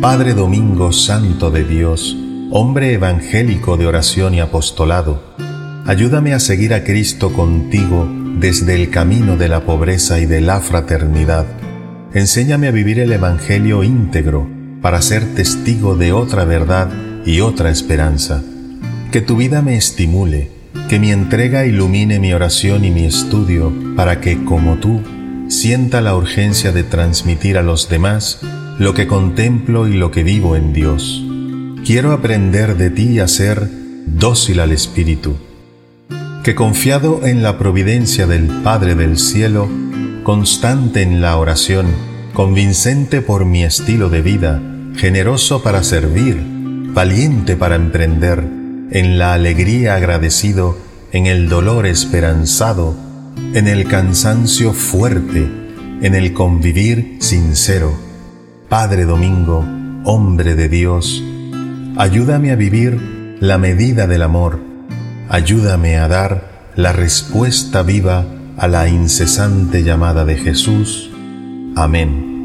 Padre Domingo Santo de Dios, hombre evangélico de oración y apostolado, ayúdame a seguir a Cristo contigo desde el camino de la pobreza y de la fraternidad. Enséñame a vivir el Evangelio íntegro para ser testigo de otra verdad y otra esperanza. Que tu vida me estimule, que mi entrega ilumine mi oración y mi estudio para que, como tú, sienta la urgencia de transmitir a los demás lo que contemplo y lo que vivo en Dios. Quiero aprender de ti a ser dócil al Espíritu, que confiado en la providencia del Padre del Cielo, constante en la oración, convincente por mi estilo de vida, generoso para servir, valiente para emprender, en la alegría agradecido, en el dolor esperanzado, en el cansancio fuerte, en el convivir sincero Padre Domingo, hombre de Dios, ayúdame a vivir la medida del amor, ayúdame a dar la respuesta viva a la incesante llamada de Jesús. Amén.